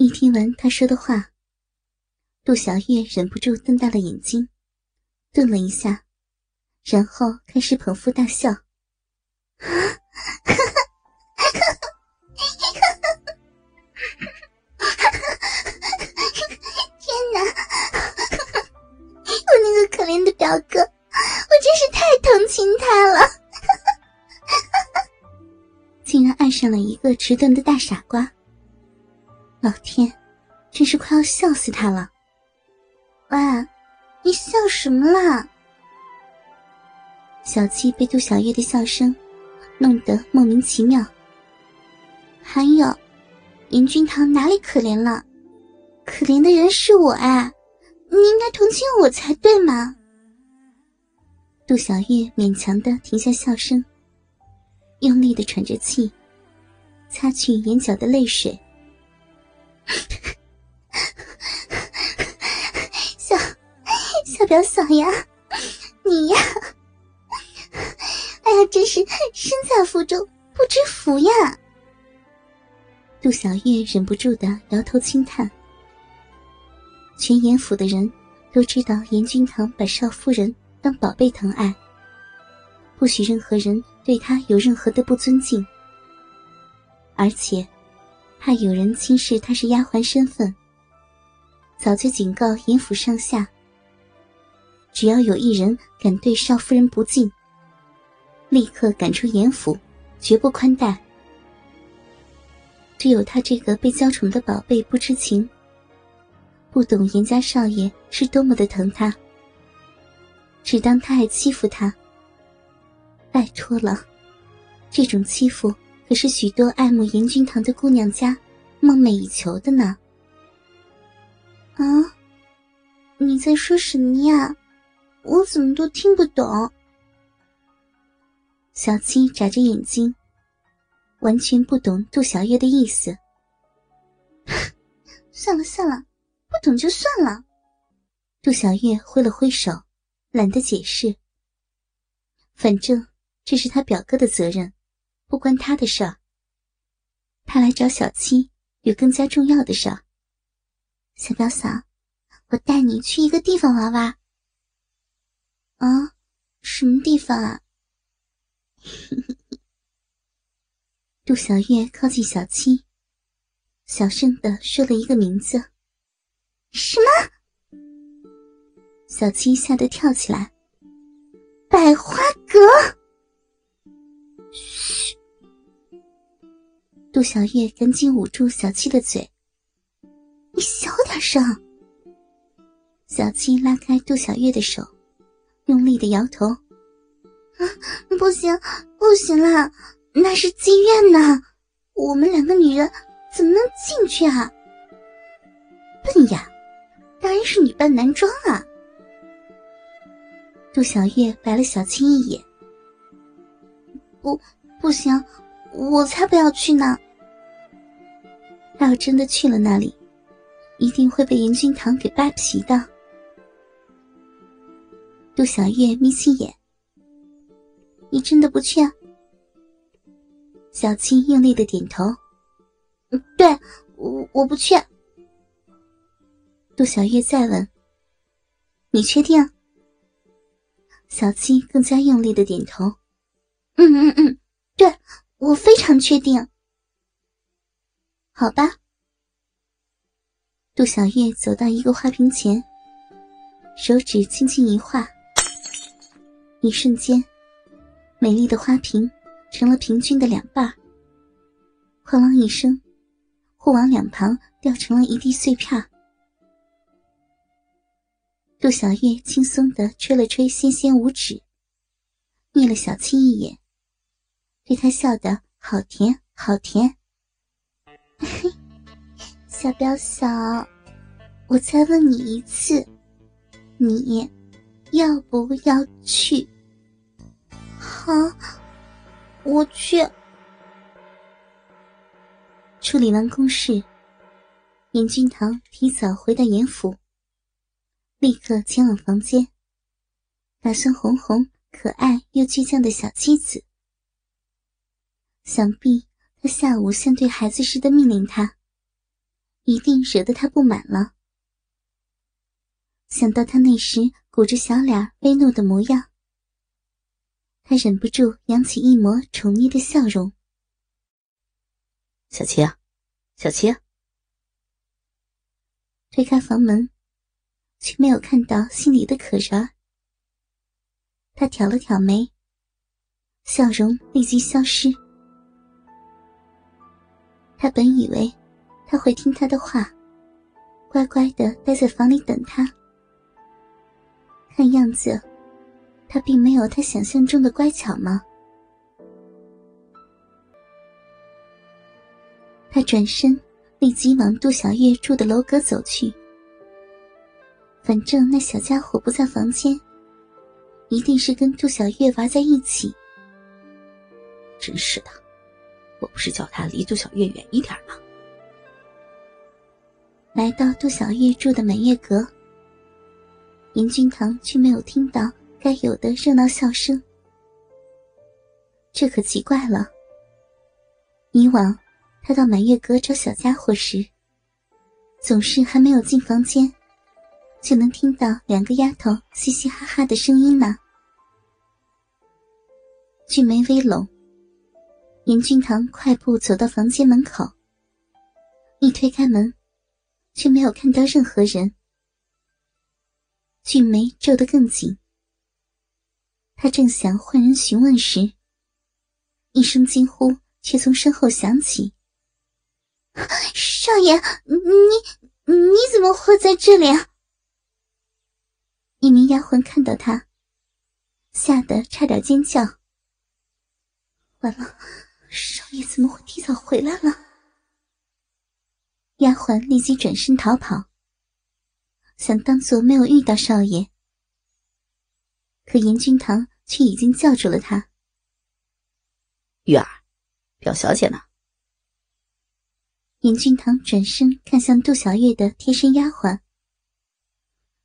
一听完他说的话，杜小月忍不住瞪大了眼睛，顿了一下，然后开始捧腹大笑。天哪！我那个可怜的表哥，我真是太同情他了。竟然爱上了一个迟钝的大傻瓜。老天，真是快要笑死他了！喂，你笑什么啦？小七被杜小月的笑声弄得莫名其妙。还有，严君堂哪里可怜了？可怜的人是我啊！你应该同情我才对嘛。杜小月勉强的停下笑声，用力的喘着气，擦去眼角的泪水。小小表嫂呀，你呀，哎呀，真是身在福中不知福呀！杜小月忍不住的摇头轻叹。全严府的人都知道严君堂把少夫人当宝贝疼爱，不许任何人对他有任何的不尊敬，而且。怕有人轻视她是丫鬟身份，早就警告严府上下：只要有一人敢对少夫人不敬，立刻赶出严府，绝不宽待。只有他这个被娇宠的宝贝不知情，不懂严家少爷是多么的疼他，只当他还欺负他。拜托了，这种欺负。可是许多爱慕严君堂的姑娘家梦寐以求的呢。啊，你在说什么呀？我怎么都听不懂。小七眨着眼睛，完全不懂杜小月的意思。算了算了，不懂就算了。杜小月挥了挥手，懒得解释。反正这是他表哥的责任。不关他的事儿。他来找小七，有更加重要的事儿。小表嫂，我带你去一个地方玩玩。啊，什么地方啊？杜小月靠近小七，小声的说了一个名字。什么？小七吓得跳起来。百花阁。嘘杜小月赶紧捂住小七的嘴：“你小点声。”小七拉开杜小月的手，用力的摇头：“啊，不行，不行啦，那是妓院呢，我们两个女人怎么能进去啊？”“笨呀，当然是女扮男装啊！”杜小月白了小七一眼：“不，不行，我才不要去呢。”他要真的去了那里，一定会被严君堂给扒皮的。杜小月眯起眼：“你真的不去？”啊？”小七用力的点头：“，对，我我不去。”杜小月再问：“你确定？”小七更加用力的点头：“嗯嗯嗯，对我非常确定。”好吧。杜小月走到一个花瓶前，手指轻轻一画，一瞬间，美丽的花瓶成了平均的两半。哐啷一声，互往两旁掉成了一地碎片。杜小月轻松的吹了吹纤纤五指，睨了小七一眼，对他笑得好甜好甜。小表嫂，我再问你一次，你要不要去？好，我去。处理完公事，严君堂提早回到严府，立刻前往房间，打算哄哄可爱又倔强的小妻子。想必。他下午像对孩子似的命令他，一定惹得他不满了。想到他那时鼓着小脸威怒的模样，他忍不住扬起一抹宠溺的笑容。小七啊，小七！推开房门，却没有看到心里的可人。他挑了挑眉，笑容立即消失。他本以为他会听他的话，乖乖的待在房里等他。看样子，他并没有他想象中的乖巧吗？他转身，立即往杜小月住的楼阁走去。反正那小家伙不在房间，一定是跟杜小月玩在一起。真是的，我不是叫他离杜小月远一点吗？来到杜小月住的满月阁。严君堂却没有听到该有的热闹笑声，这可奇怪了。以往他到满月阁找小家伙时，总是还没有进房间，就能听到两个丫头嘻嘻哈哈的声音呢。俊眉微拢，严俊堂快步走到房间门口，一推开门，却没有看到任何人。俊眉皱得更紧。他正想换人询问时，一声惊呼却从身后响起：“少爷，你你怎么会在这里啊？”一名丫鬟看到他，吓得差点尖叫。完了，爷怎么会提早回来了？丫鬟立即转身逃跑。想当做没有遇到少爷，可严君堂却已经叫住了他。玉儿，表小姐呢？严君堂转身看向杜小月的贴身丫鬟。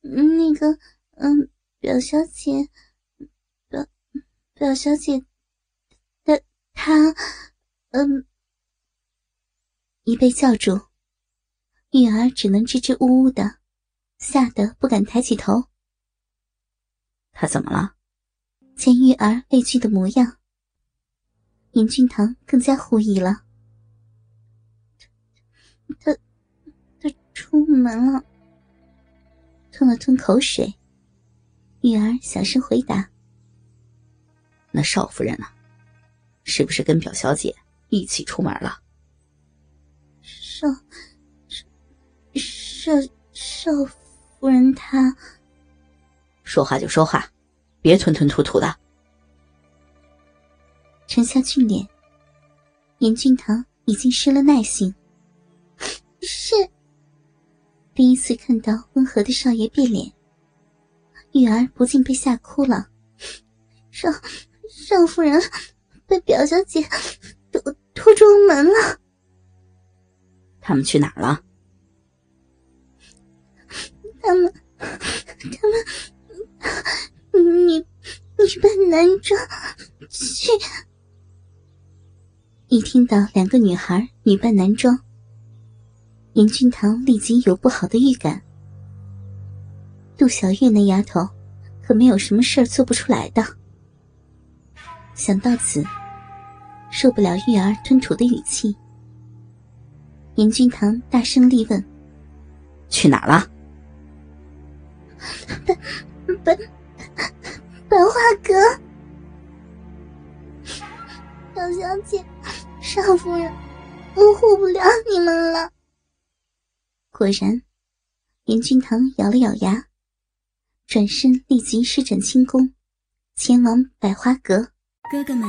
那个，嗯，表小姐，表表小姐，她她，嗯，一被叫住，玉儿只能支支吾吾的。吓得不敢抬起头。他怎么了？见玉儿畏惧的模样，严俊堂更加狐疑了。他，他出门了。吞了吞口水，玉儿小声回答：“那少夫人呢？是不是跟表小姐一起出门了？”少，少少。夫人，她说话就说话，别吞吞吐吐的。沉下俊脸，严俊堂已经失了耐性。是第一次看到温和的少爷变脸，玉儿不禁被吓哭了。少少夫人被表小姐拖拖出门了。他们去哪儿了？他们，他们，女女扮男装去。一听到两个女孩女扮男装，严君堂立即有不好的预感。杜小月那丫头，可没有什么事儿做不出来的。想到此，受不了玉儿吞吐的语气，严君堂大声厉问：“去哪儿了？”百百百花阁，小小姐，少夫人，我护不了你们了。果然，严君堂咬了咬牙，转身立即施展轻功，前往百花阁。哥哥们，